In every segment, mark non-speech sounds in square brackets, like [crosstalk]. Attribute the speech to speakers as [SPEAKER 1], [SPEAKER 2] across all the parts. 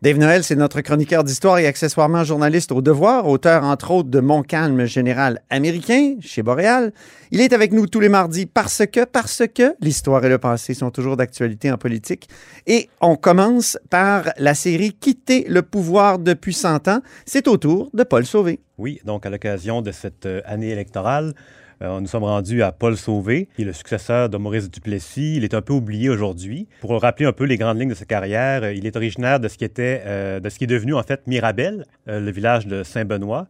[SPEAKER 1] Dave Noël, c'est notre chroniqueur d'histoire et accessoirement journaliste au devoir, auteur entre autres de Mon calme général américain chez Boréal. Il est avec nous tous les mardis parce que, parce que l'histoire et le passé sont toujours d'actualité en politique. Et on commence par la série Quitter le pouvoir depuis 100 ans. C'est au tour de Paul Sauvé.
[SPEAKER 2] Oui, donc à l'occasion de cette euh, année électorale, euh, nous sommes rendus à Paul Sauvé, qui est le successeur de Maurice Duplessis. Il est un peu oublié aujourd'hui. Pour rappeler un peu les grandes lignes de sa carrière, euh, il est originaire de ce qui était, euh, de ce qui est devenu en fait Mirabel, le village de Saint-Benoît.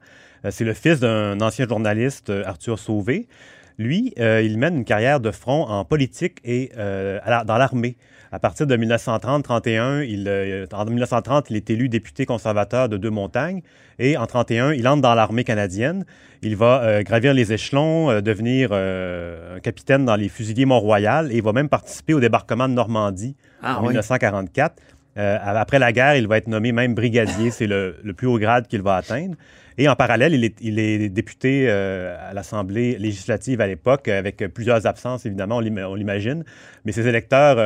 [SPEAKER 2] C'est le fils d'un ancien journaliste, Arthur Sauvé. Lui, il mène une carrière de front en politique et dans l'armée. À partir de 1930-31, il, en 1930, il est élu député conservateur de Deux-Montagnes et en 31, il entre dans l'armée canadienne. Il va euh, gravir les échelons, euh, devenir euh, un capitaine dans les fusiliers Mont-Royal et il va même participer au débarquement de Normandie ah en 1944. Après la guerre, il va être nommé même brigadier. C'est le, plus haut grade qu'il va atteindre. Et en parallèle, il est, député à l'Assemblée législative à l'époque, avec plusieurs absences, évidemment, on l'imagine. Mais ses électeurs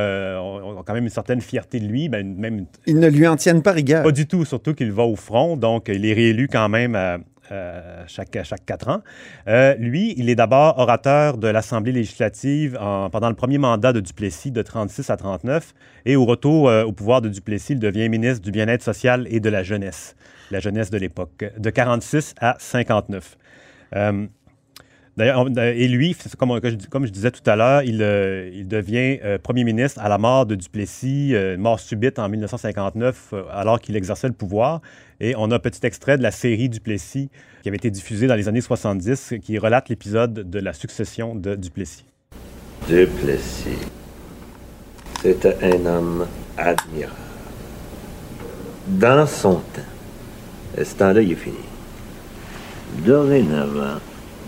[SPEAKER 2] ont, quand même une certaine fierté de lui. Ben, même...
[SPEAKER 1] Ils ne lui en tiennent pas rigueur.
[SPEAKER 2] Pas du tout, surtout qu'il va au front. Donc, il est réélu quand même à, euh, chaque, quatre ans. Euh, lui, il est d'abord orateur de l'Assemblée législative pendant le premier mandat de Duplessis de 36 à 39 et au retour euh, au pouvoir de Duplessis, il devient ministre du Bien-être social et de la jeunesse, la jeunesse de l'époque, de 46 à 59. D'ailleurs, et lui, comme, je disais tout à l'heure, il, il, devient premier ministre à la mort de Duplessis, mort subite en 1959, alors qu'il exerçait le pouvoir. Et on a un petit extrait de la série Duplessis qui avait été diffusée dans les années 70 qui relate l'épisode de la succession de Duplessis.
[SPEAKER 3] Duplessis, c'était un homme admirable. Dans son temps, et ce temps-là, il est fini. Dorénavant,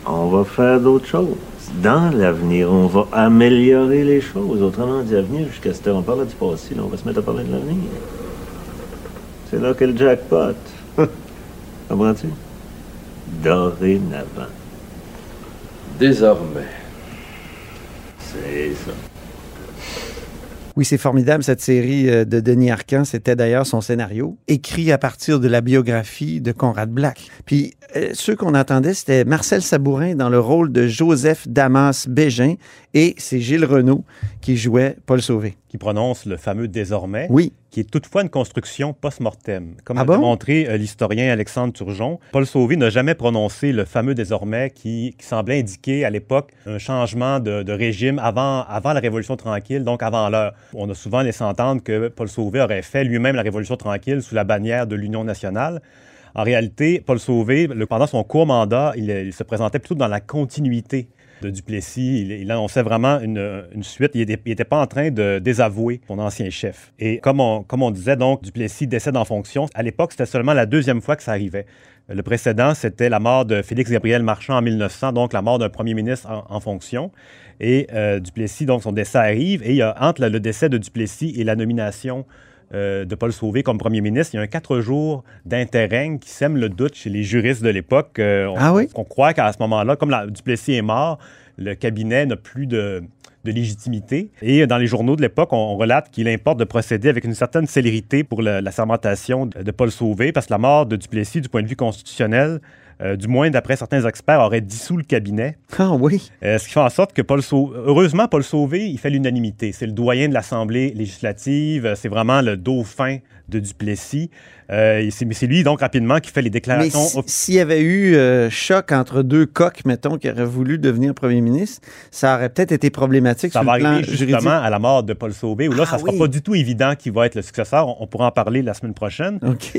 [SPEAKER 3] on va faire d'autres choses. Dans l'avenir, on va améliorer les choses. Autrement dit, l'avenir, jusqu'à ce temps, on parle du passé, là, on va se mettre à parler de l'avenir. C'est là qu'est le jackpot. [laughs] Comprends-tu? Dorénavant. Désormais. C'est ça.
[SPEAKER 1] Oui, c'est formidable cette série euh, de Denis Arcand. C'était d'ailleurs son scénario, écrit à partir de la biographie de Conrad Black. Puis euh, ceux qu'on entendait, c'était Marcel Sabourin dans le rôle de Joseph Damas Bégin et c'est Gilles Renault qui jouait Paul Sauvé.
[SPEAKER 2] Qui prononce le fameux désormais.
[SPEAKER 1] Oui.
[SPEAKER 2] Qui est toutefois une construction post-mortem. Comme
[SPEAKER 1] ah
[SPEAKER 2] a montré euh, l'historien Alexandre Turgeon, Paul Sauvé n'a jamais prononcé le fameux désormais qui, semblait indiquer à l'époque un changement de, régime avant, avant la Révolution tranquille, donc avant l'heure. On a souvent laissé entendre que Paul Sauvé aurait fait lui-même la Révolution tranquille sous la bannière de l'Union nationale. En réalité, Paul Sauvé, pendant son court mandat, il, se présentait plutôt dans la continuité de Duplessis. Il, annonçait vraiment une, suite. Il n'était pas en train de désavouer son ancien chef. Et comme on, disait, donc, Duplessis décède en fonction. À l'époque, c'était seulement la deuxième fois que ça arrivait. Le précédent, c'était la mort de Félix Gabriel Marchand en 1900, donc la mort d'un premier ministre en, fonction. Et euh, Duplessis, donc son décès arrive. Et entre le décès de Duplessis et la nomination euh, de Paul Sauvé comme premier ministre, il y a un quatre jours d'interrègne qui sème le doute chez les juristes de l'époque.
[SPEAKER 1] Euh, on, ah oui?
[SPEAKER 2] On croit qu'à ce moment-là, comme la, Duplessis est mort, le cabinet n'a plus de, légitimité. Et dans les journaux de l'époque, on, relate qu'il importe de procéder avec une certaine célérité pour la, la sermentation de, de, Paul Sauvé, parce que la mort de Duplessis, du point de vue constitutionnel, euh, du moins d'après certains experts, aurait dissous le cabinet.
[SPEAKER 1] Ah oui.
[SPEAKER 2] Euh, ce qui fait en sorte que Paul Sauvé, heureusement, Paul Sauvé, il fait l'unanimité. C'est le doyen de l'Assemblée législative, c'est vraiment le dauphin de Duplessis. Euh, c'est lui, donc, rapidement, qui fait les déclarations.
[SPEAKER 1] S'il y avait eu euh, choc entre deux coqs, mettons, qui auraient voulu devenir premier ministre, ça aurait peut-être été problématique
[SPEAKER 2] ça
[SPEAKER 1] sur
[SPEAKER 2] va
[SPEAKER 1] le plan
[SPEAKER 2] arriver justement à la mort de Paul Sauvé, où là, ça ne ah sera pas du tout évident qui va être le successeur. On, pourra en parler la semaine prochaine.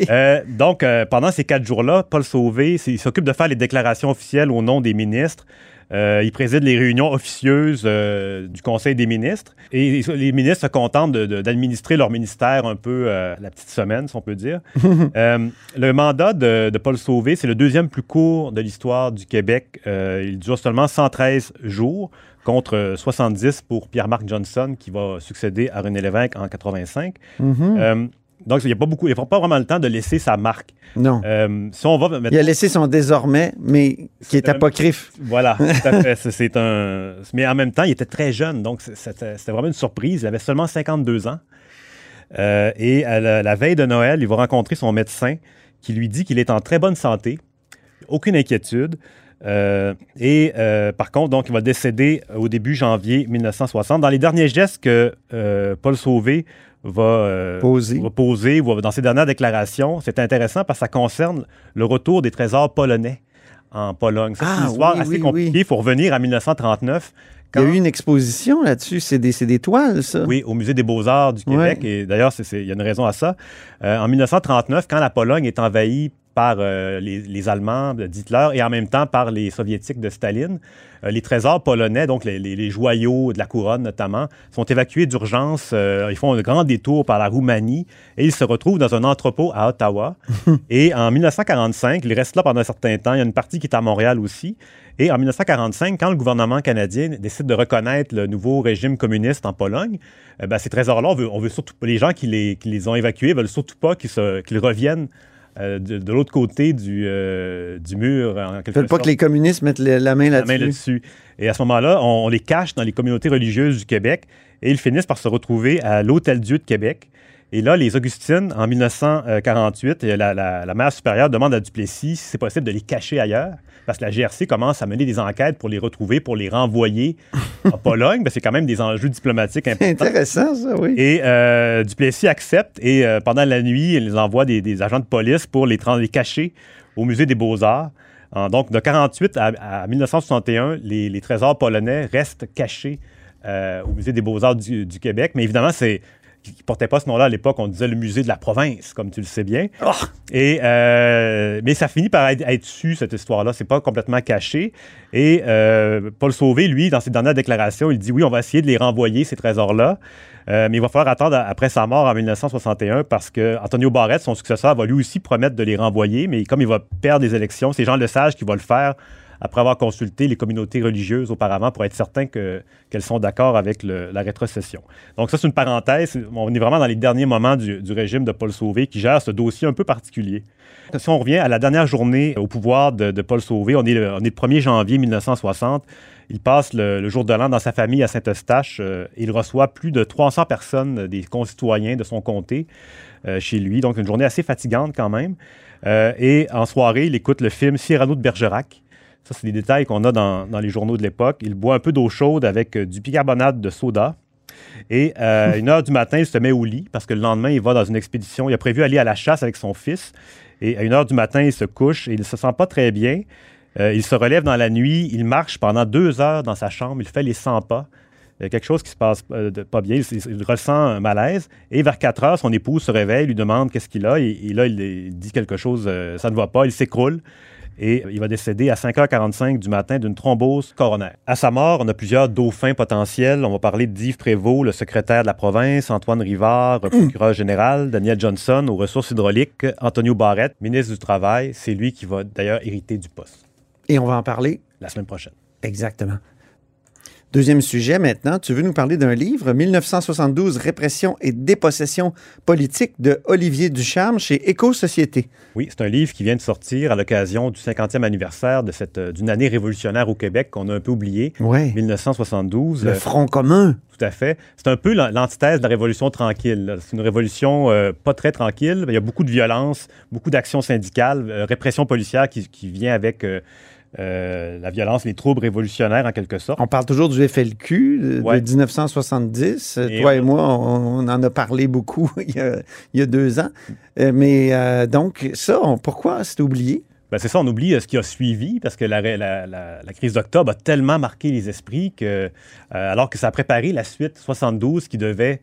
[SPEAKER 2] Euh, donc, pendant ces quatre jours-là, Paul Sauvé, il s'occupe de faire les déclarations officielles au nom des ministres. Euh, il préside les réunions officieuses euh, du Conseil des ministres. Et les ministres se contentent d'administrer leur ministère un peu euh, la petite semaine, si on peut dire. [laughs] Le mandat de, de Paul Sauvé, c'est le deuxième plus court de l'histoire du Québec. Il dure seulement 113 jours contre 70 pour Pierre-Marc Johnson, qui va succéder à René Lévesque en 85. Euh, donc, il n'y a pas beaucoup, il a pas vraiment le temps de laisser sa marque.
[SPEAKER 1] Non.
[SPEAKER 2] Euh, si on va
[SPEAKER 1] Il a laissé son désormais, mais qui est
[SPEAKER 2] un-
[SPEAKER 1] apocryphe.
[SPEAKER 2] Voilà, [laughs] tout à fait. C'est- un. Mais en même temps, il était très jeune, donc c'était vraiment une surprise. Il avait seulement 52 ans. Euh, et à la, la veille de Noël, il va rencontrer son médecin qui lui dit qu'il est en très bonne santé, aucune inquiétude. Euh, et euh, par contre, donc, il va décéder au début janvier 1960. Dans les derniers gestes que Paul Sauvé va, euh,
[SPEAKER 1] Poser.
[SPEAKER 2] va poser ou va- dans ses dernières déclarations, c'est intéressant parce que ça concerne le retour des trésors polonais en Pologne. Ça, C'est
[SPEAKER 1] Ah,
[SPEAKER 2] une histoire
[SPEAKER 1] oui,
[SPEAKER 2] assez
[SPEAKER 1] oui,
[SPEAKER 2] compliquée.
[SPEAKER 1] oui.
[SPEAKER 2] Il faut revenir à 1939.
[SPEAKER 1] Il y a eu une exposition là-dessus. C'est des, c'est des toiles, ça.
[SPEAKER 2] oui, au Musée des Beaux-Arts du Québec.
[SPEAKER 1] Ouais.
[SPEAKER 2] Et d'ailleurs, il y a une raison à ça. Euh, en 1939, quand la Pologne est envahie par euh, les, les Allemands d'Hitler et en même temps par les Soviétiques de Staline, euh, les trésors polonais, donc les, les- les joyaux de la couronne notamment, sont évacués d'urgence. Euh, ils font un grand détour par la Roumanie et ils se retrouvent dans un entrepôt à Ottawa. [laughs] et en 1945, ils restent là pendant un certain temps. Il y a une partie qui est à Montréal aussi. Et en 1945, quand le gouvernement canadien décide de reconnaître le nouveau régime communiste en Pologne, eh ben, ces trésors-là, on veut, on veut surtout les gens qui les, qui les ont évacués veulent surtout pas qu'ils reviennent euh, de, de l'autre côté du, euh, du mur. En quelque
[SPEAKER 1] Faites pas que les communistes mettent la main
[SPEAKER 2] la main
[SPEAKER 1] là-dessus.
[SPEAKER 2] là-dessus. Et à ce moment-là, on, on les cache dans les communautés religieuses du Québec et ils finissent par se retrouver à l'Hôtel-Dieu de Québec. Et là, les Augustines, en 1948, et la, la, la mère supérieure demande à Duplessis si c'est possible de les cacher ailleurs, parce que la GRC commence à mener des enquêtes pour les retrouver, pour les renvoyer [laughs] en Pologne. Ben, c'est quand même des enjeux diplomatiques importants.
[SPEAKER 1] intéressant, ça, oui.
[SPEAKER 2] Et euh, Duplessis accepte et euh, pendant la nuit, il les envoie des, des agents de police pour les, les cacher au Musée des Beaux-Arts. En- donc, de 48 à, à 1961, les, les trésors polonais restent cachés euh, au Musée des Beaux-Arts du, du Québec. Mais évidemment, c'est qui ne portait pas ce nom-là à l'époque, on disait le musée de la province, comme tu le sais bien. Et, euh, mais ça finit par être, être su, cette histoire-là. C'est pas complètement caché. Et euh, Paul Sauvé, lui, dans ses dernières déclarations, il dit oui, on va essayer de les renvoyer, ces trésors-là. Euh, mais il va falloir attendre après sa mort en 1961 parce que Antonio Barrett, son successeur, va lui aussi promettre de les renvoyer. Mais comme il va perdre des élections, c'est Jean Lesage qui va le faire après avoir consulté les communautés religieuses auparavant pour être certain que- qu'elles sont d'accord avec la rétrocession. Donc ça, c'est une parenthèse. On est vraiment dans les derniers moments du, régime de Paul Sauvé qui gère ce dossier un peu particulier. Si on revient à la dernière journée au pouvoir de, Paul Sauvé, on est, le, on est le 1er janvier 1960. Il passe le, jour de l'an dans sa famille à Saint-Eustache. euh, il reçoit plus de 300 personnes, des concitoyens de son comté, euh, chez lui. Donc, une journée assez fatigante quand même. Euh, et en soirée, il écoute le film Cyrano de Bergerac. Ça, c'est des détails qu'on a dans, les journaux de l'époque. Il boit un peu d'eau chaude avec euh, du bicarbonate de soda. Et euh, une heure du matin, il se met au lit parce que le lendemain, il va dans une expédition. Il a prévu aller à la chasse avec son fils. Et à une heure du matin, il se couche et il ne se sent pas très bien. Euh, il se relève dans la nuit. Il marche pendant deux heures dans sa chambre. Il fait les 100 pas. Il y a quelque chose qui se passe euh, pas bien. Il, ressent un malaise. Et vers 4 heures, son épouse se réveille, lui demande qu'est-ce qu'il a. Et, là, il, dit quelque chose, ça ne va pas. Il s'écroule. Et il va décéder à 5h45 du matin d'une thrombose coronaire. À sa mort, on a plusieurs dauphins potentiels. On va parler d'Yves Prévost, le secrétaire de la province, Antoine Rivard, procureur général, Daniel Johnson aux ressources hydrauliques, Antonio Barrett, ministre du Travail. C'est lui qui va d'ailleurs hériter du poste
[SPEAKER 1] Et on va en parler
[SPEAKER 2] la semaine prochaine.
[SPEAKER 1] Exactement. Deuxième sujet maintenant, tu veux nous parler d'un livre, 1972, Répression et dépossession politique de Olivier Ducharme chez Éco-Société.
[SPEAKER 2] Oui, c'est un livre qui vient de sortir à l'occasion du 50e anniversaire de cette, euh, d'une année révolutionnaire au Québec qu'on a un peu oublié,
[SPEAKER 1] Oui.
[SPEAKER 2] 1972.
[SPEAKER 1] Le
[SPEAKER 2] Euh,
[SPEAKER 1] Front commun.
[SPEAKER 2] Tout à fait. C'est un peu l'an- l'antithèse de la révolution tranquille. C'est une révolution euh, pas très tranquille. Il y a beaucoup de violence, beaucoup d'actions syndicales, euh, répression policière qui, qui vient avec euh, euh, la violence, les troubles révolutionnaires en quelque sorte.
[SPEAKER 1] On parle toujours du FLQ de, de
[SPEAKER 2] Ouais.
[SPEAKER 1] 1970.
[SPEAKER 2] Et
[SPEAKER 1] Toi
[SPEAKER 2] on-
[SPEAKER 1] et moi, on, on en a parlé beaucoup [laughs] il, y a, il y a deux ans. Euh, mais euh, donc, ça, on- pourquoi c'est oublié?
[SPEAKER 2] Ben, c'est ça, on oublie ce qui a suivi parce que la, la- la- la crise d'octobre a tellement marqué les esprits que, euh, alors que ça a préparé la suite 72 qui devait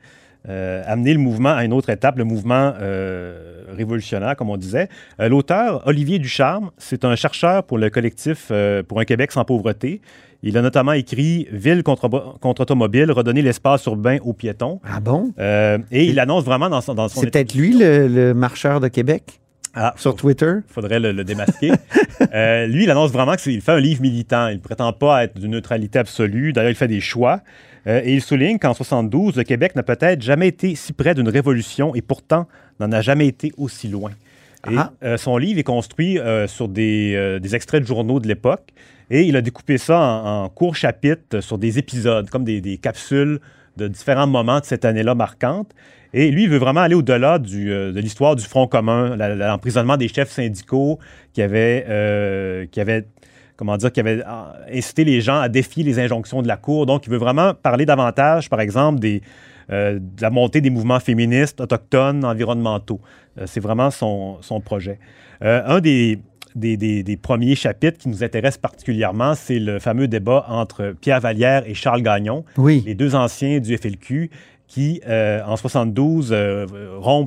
[SPEAKER 2] euh, amené le mouvement à une autre étape, le mouvement euh, révolutionnaire, comme on disait. Euh, L'auteur, Olivier Ducharme, c'est un chercheur pour le collectif pour un Québec sans pauvreté. Il a notamment écrit Ville contre, contre automobile, redonner l'espace urbain aux piétons.
[SPEAKER 1] Ah bon?
[SPEAKER 2] Et il annonce vraiment dans son, dans son
[SPEAKER 1] C'est peut-être lui, le, le marcheur de Québec,
[SPEAKER 2] Ah,
[SPEAKER 1] sur Twitter?
[SPEAKER 2] faudrait le, le démasquer. [laughs] Euh, lui, il annonce vraiment qu'il fait un livre militant. Il ne prétend pas être d'une neutralité absolue. D'ailleurs, il fait des choix. Euh, et il souligne qu'en 72, le Québec n'a peut-être jamais été si près d'une révolution et pourtant n'en a jamais été aussi loin. Et
[SPEAKER 1] Ah.
[SPEAKER 2] euh, son livre est construit euh, sur des, des extraits de journaux de l'époque et il a découpé ça en, en courts chapitres sur des épisodes, comme des, des capsules de différents moments de cette année-là marquante. Et lui, il veut vraiment aller au-delà de l'histoire du Front commun, l'emprisonnement des chefs syndicaux qui avaient, euh, qui avaient comment dire, qui avaient ah, incité les gens à défier les injonctions de la Cour. Donc, il veut vraiment parler davantage, par exemple, des, euh, de la montée des mouvements féministes, autochtones, environnementaux. Euh, c'est vraiment son, son projet. Euh, un des, des, des- des premiers chapitres qui nous intéresse particulièrement, c'est le fameux débat entre Pierre Vallière et Charles Gagnon,
[SPEAKER 1] Oui.
[SPEAKER 2] les deux anciens du FLQ qui, euh, en 72, euh,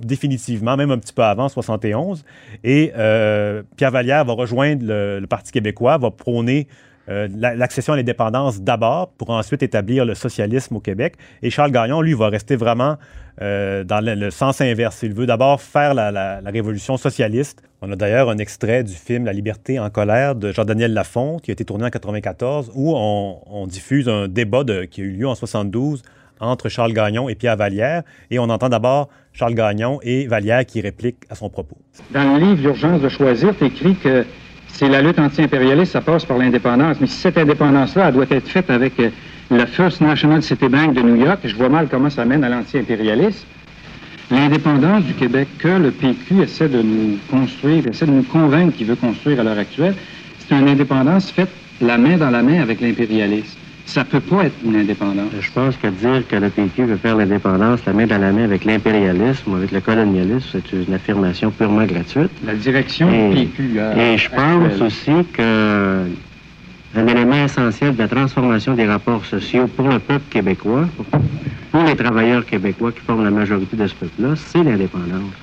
[SPEAKER 2] définitivement, même un petit peu avant, 71. Et euh, Pierre Vallière va rejoindre le, Parti québécois, va prôner euh, la- l'accession à l'indépendance d'abord pour ensuite établir le socialisme au Québec. Et Charles Gagnon, lui, va rester vraiment dans le, sens inverse. Il veut d'abord faire la, révolution socialiste. On a d'ailleurs un extrait du film La liberté en colère de Jean-Daniel Lafont qui a été tourné en 94 où on, diffuse un débat qui a eu lieu en 72 entre Charles Gagnon et Pierre Vallière. Et on entend d'abord Charles Gagnon et Vallière qui répliquent à son propos.
[SPEAKER 4] Dans le livre L'urgence de choisir, tu écris que c'est la lutte anti-impérialiste, ça passe par l'indépendance. Mais si cette indépendance-là, elle doit être faite avec euh, le First National City Bank de New York, je vois mal comment ça mène à l'anti-impérialisme. L'indépendance du Québec que le PQ essaie de nous construire, essaie de nous convaincre qu'il veut construire à l'heure actuelle, c'est une indépendance faite la main dans la main avec l'impérialisme. Ça peut pas être une indépendance.
[SPEAKER 5] Je pense que dire que le PQ veut faire l'indépendance la main dans la main avec l'impérialisme ou avec le colonialisme, c'est une affirmation purement gratuite.
[SPEAKER 4] La direction
[SPEAKER 5] Et,
[SPEAKER 4] du PQ. euh,
[SPEAKER 5] et je pense
[SPEAKER 4] actuelle.
[SPEAKER 5] aussi que un élément essentiel de la transformation des rapports sociaux pour le peuple québécois, pour, les travailleurs québécois qui forment la majorité de ce peuple-là, c'est l'indépendance.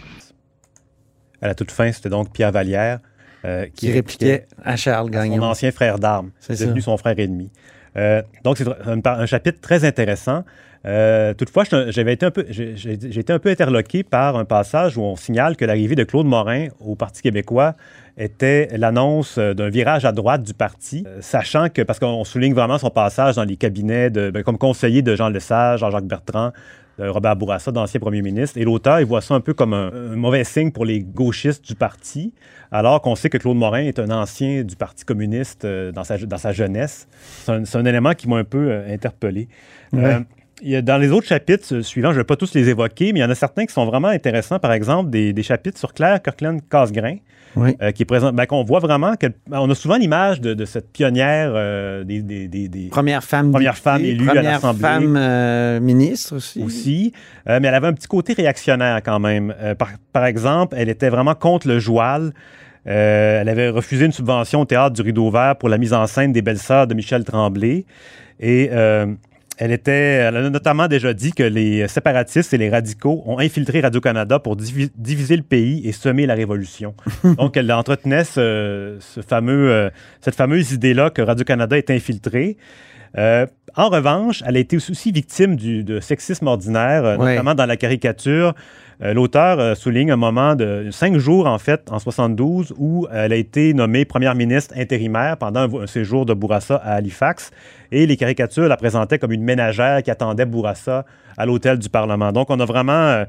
[SPEAKER 2] À la toute fin, c'était donc Pierre Vallière euh,
[SPEAKER 1] Qui répliquait à Charles
[SPEAKER 2] son
[SPEAKER 1] Gagnon.
[SPEAKER 2] ancien frère d'armes,
[SPEAKER 1] C'est
[SPEAKER 2] devenu
[SPEAKER 1] ça.
[SPEAKER 2] son frère ennemi. Euh, donc, c'est un, chapitre très intéressant. Euh, toutefois, j'avais été un peu, j'ai été un peu interloqué par un passage où on signale que l'arrivée de Claude Morin au Parti québécois était l'annonce euh, d'un virage à droite du parti, sachant que, parce qu'on souligne vraiment son passage dans les cabinets ben, comme conseiller de Jean Lesage, Jean-Jacques Bertrand, Robert Bourassa, d'ancien premier ministre. Et l'auteur, il voit ça un peu comme un, mauvais signe pour les gauchistes du parti, alors qu'on sait que Claude Morin est un ancien du Parti communiste euh, dans, sa, jeunesse. C'est un, élément qui m'a un peu euh, interpellé. Euh, dans les autres chapitres euh, suivants, je ne vais pas tous les évoquer, mais il y en a certains qui sont vraiment intéressants. Par exemple, des, des chapitres sur Claire Kirkland Casgrain,
[SPEAKER 1] Oui.
[SPEAKER 2] euh, qui est présente, ben, qu'on voit vraiment qu'elle- on a souvent l'image de, de cette pionnière euh, des, des- des- des-
[SPEAKER 1] Première femme
[SPEAKER 2] Première
[SPEAKER 1] députée,
[SPEAKER 2] femme élue à
[SPEAKER 1] première
[SPEAKER 2] l'Assemblée.
[SPEAKER 1] femme euh, ministre aussi.
[SPEAKER 2] aussi, mais elle avait un petit côté réactionnaire quand même. Par, par exemple, elle était vraiment contre le joual. Euh, elle avait refusé une subvention au théâtre du Rideau Vert pour la mise en scène des belles-sœurs de Michel Tremblay. Et euh, elle, était, elle a notamment déjà dit que les séparatistes et les radicaux ont infiltré Radio-Canada pour divi- diviser le pays et semer la révolution. [laughs] Donc, elle entretenait ce, ce fameux, euh, cette fameuse idée-là que Radio-Canada est infiltré. Euh, en revanche, elle a été aussi victime du, de sexisme ordinaire, euh,
[SPEAKER 1] Ouais.
[SPEAKER 2] notamment dans la caricature. Euh, L'auteur euh, souligne un moment de cinq jours, en fait, en 72, où elle a été nommée première ministre intérimaire pendant un, séjour de Bourassa à Halifax. Et les caricatures la présentaient comme une ménagère qui attendait Bourassa à l'hôtel du Parlement. Donc, on a vraiment... euh,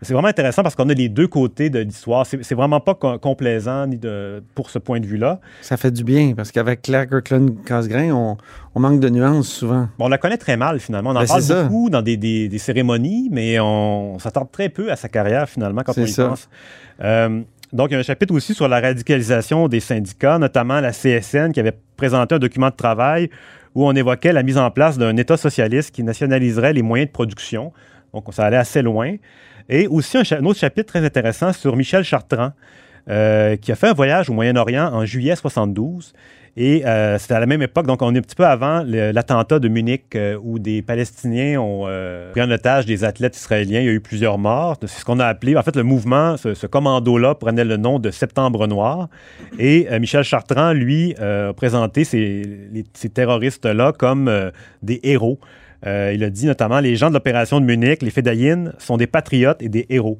[SPEAKER 2] c'est vraiment intéressant parce qu'on a les deux côtés de l'histoire. C'est vraiment pas co- complaisant ni de, pour ce point de vue-là.
[SPEAKER 1] Ça fait du bien parce qu'avec Claire Kirkland Casgrain, on, on manque de nuances souvent.
[SPEAKER 2] Bon, on la connaît très mal, finalement. On en
[SPEAKER 1] Ben,
[SPEAKER 2] parle beaucoup dans des, des- des cérémonies, mais on, s'attarde très peu à sa carrière, finalement, quand on y
[SPEAKER 1] ça.
[SPEAKER 2] pense. Euh, donc, il y a un chapitre aussi sur la radicalisation des syndicats, notamment la CSN, qui avait présenté un document de travail où on évoquait la mise en place d'un État socialiste qui nationaliserait les moyens de production. Donc, ça allait assez loin. Et aussi un, un autre chapitre très intéressant sur Michel Chartrand. Euh, qui a fait un voyage au Moyen-Orient en juillet 72. Et euh, c'était à la même époque, donc on est un petit peu avant l'attentat de Munich euh, où des Palestiniens ont euh, pris en otage des athlètes israéliens. Il y a eu plusieurs morts. C'est ce qu'on a appelé, en fait, le mouvement, ce, commando-là prenait le nom de Septembre Noir. Et Michel Chartrand, lui, a présenté ces, terroristes-là comme des héros. Il a dit notamment les gens de l'opération de Munich, les Fédayines, sont des patriotes et des héros.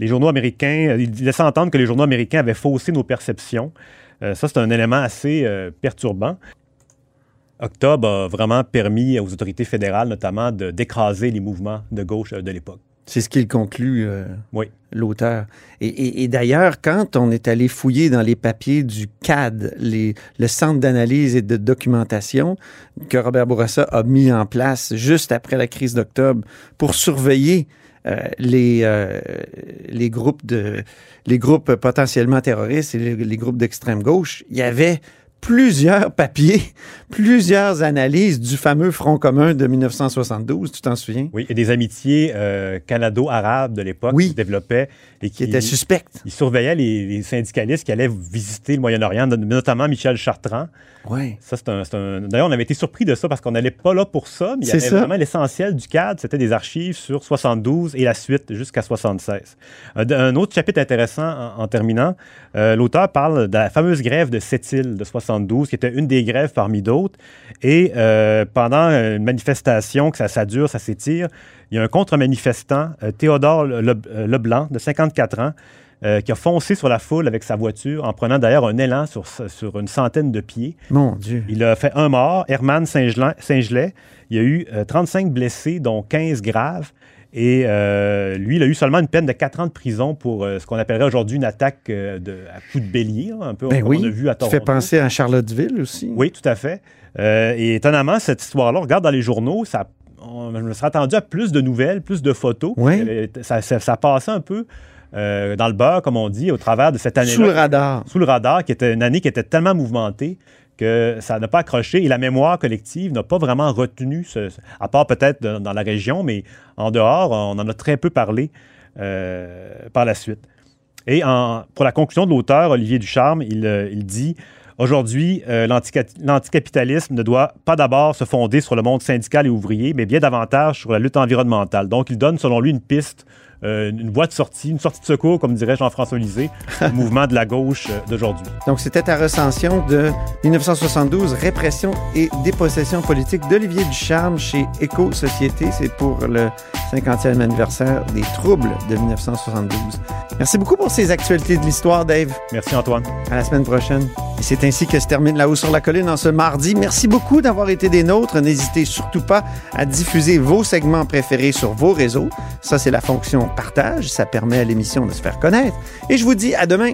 [SPEAKER 2] Les journaux américains, il laissait entendre que les journaux américains avaient faussé nos perceptions. Euh, ça, c'est un élément assez euh, perturbant. Octobre a vraiment permis aux autorités fédérales, notamment, d'écraser les mouvements de gauche euh, de l'époque.
[SPEAKER 1] C'est ce qu'il conclut, euh,
[SPEAKER 2] Oui.
[SPEAKER 1] l'auteur. Et, et- et d'ailleurs, quand on est allé fouiller dans les papiers du CAD, les- le Centre d'analyse et de documentation que Robert Bourassa a mis en place juste après la crise d'octobre pour surveiller euh, les, euh, les, groupes de, les groupes potentiellement terroristes et les, les groupes d'extrême gauche, il y avait plusieurs papiers, [laughs] plusieurs analyses du fameux Front commun de 1972, tu t'en souviens?
[SPEAKER 2] Oui, et des amitiés euh, canado-arabes de l'époque
[SPEAKER 1] Oui.
[SPEAKER 2] qui se développaient et
[SPEAKER 1] Qui étaient suspectes.
[SPEAKER 2] Ils surveillaient les, les syndicalistes qui allaient visiter le Moyen-Orient, no- notamment Michel Chartrand.
[SPEAKER 1] Ouais.
[SPEAKER 2] Ça, c'est un, D'ailleurs, on avait été surpris de ça parce qu'on n'allait pas là pour ça, mais il y
[SPEAKER 1] C'est
[SPEAKER 2] avait
[SPEAKER 1] ça.
[SPEAKER 2] vraiment l'essentiel du cadre, c'était des archives sur 72 et la suite jusqu'à 76. Un, un autre chapitre intéressant en, en terminant, euh, l'auteur parle de la fameuse grève de Sept-Îles de 72, qui était une des grèves parmi d'autres. Et euh, pendant une manifestation, que ça, ça dure, ça s'étire, il y a un contre-manifestant, euh, Théodore Le- Le- euh, Leblanc, de 54 ans, euh, qui a foncé sur la foule avec sa voiture en prenant d'ailleurs un élan sur, sur une centaine de pieds.
[SPEAKER 1] Mon Dieu.
[SPEAKER 2] Il a fait un mort, Herman Saint-Gelais. Il y a eu euh, 35 blessés, dont 15 graves. Et euh, lui, il a eu seulement une peine de 4 ans de prison pour euh, ce qu'on appellerait aujourd'hui une attaque euh, de, à coup de bélier, hein, un peu
[SPEAKER 1] Ben
[SPEAKER 2] comme
[SPEAKER 1] oui.
[SPEAKER 2] on a vu à Toronto.
[SPEAKER 1] fais penser à Charlottesville aussi.
[SPEAKER 2] Oui, tout à fait. Euh, et étonnamment, cette histoire-là, on regarde dans les journaux, ça, on- je me serais attendu à plus de nouvelles, plus de photos.
[SPEAKER 1] Oui.
[SPEAKER 2] Ça, ça passait un peu euh, dans le beurre, comme on dit, au travers de cette année-là.
[SPEAKER 1] Sous le radar.
[SPEAKER 2] Sous le radar, qui était une année qui était tellement mouvementée que ça n'a pas accroché et la mémoire collective n'a pas vraiment retenu, ce, à part peut-être dans, la région, mais en dehors, on en a très peu parlé euh, par la suite. Et en- pour la conclusion de l'auteur, Olivier Ducharme, il, euh, il dit Aujourd'hui, euh, l'antica- l'anticapitalisme ne doit pas d'abord se fonder sur le monde syndical et ouvrier, mais bien davantage sur la lutte environnementale. Donc, il donne, selon lui, une piste, euh, une voie de sortie, une sortie de secours, comme dirait Jean-François Lisée, [laughs] au mouvement de la gauche euh, d'aujourd'hui.
[SPEAKER 1] Donc, c'était ta recension de 1972, Répression et dépossession politique d'Olivier Ducharme chez Éco-Société. C'est pour le 50e anniversaire des troubles de 1972. Merci beaucoup pour ces actualités de l'histoire, Dave.
[SPEAKER 2] Merci, Antoine.
[SPEAKER 1] À la semaine prochaine. Et c'est ainsi que se termine La Haut sur la Colline en ce mardi. Merci beaucoup d'avoir été des nôtres. N'hésitez surtout pas à diffuser vos segments préférés sur vos réseaux. Ça, c'est la fonction partage. Ça permet à l'émission de se faire connaître. Et je vous dis à demain.